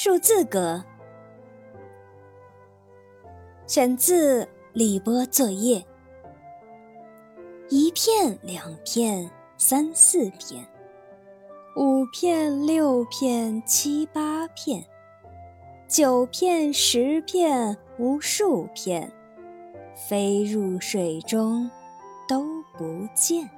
数字歌选自李波作业一片两片三四片五片六片七八片九片十片无数片飞入水中都不见。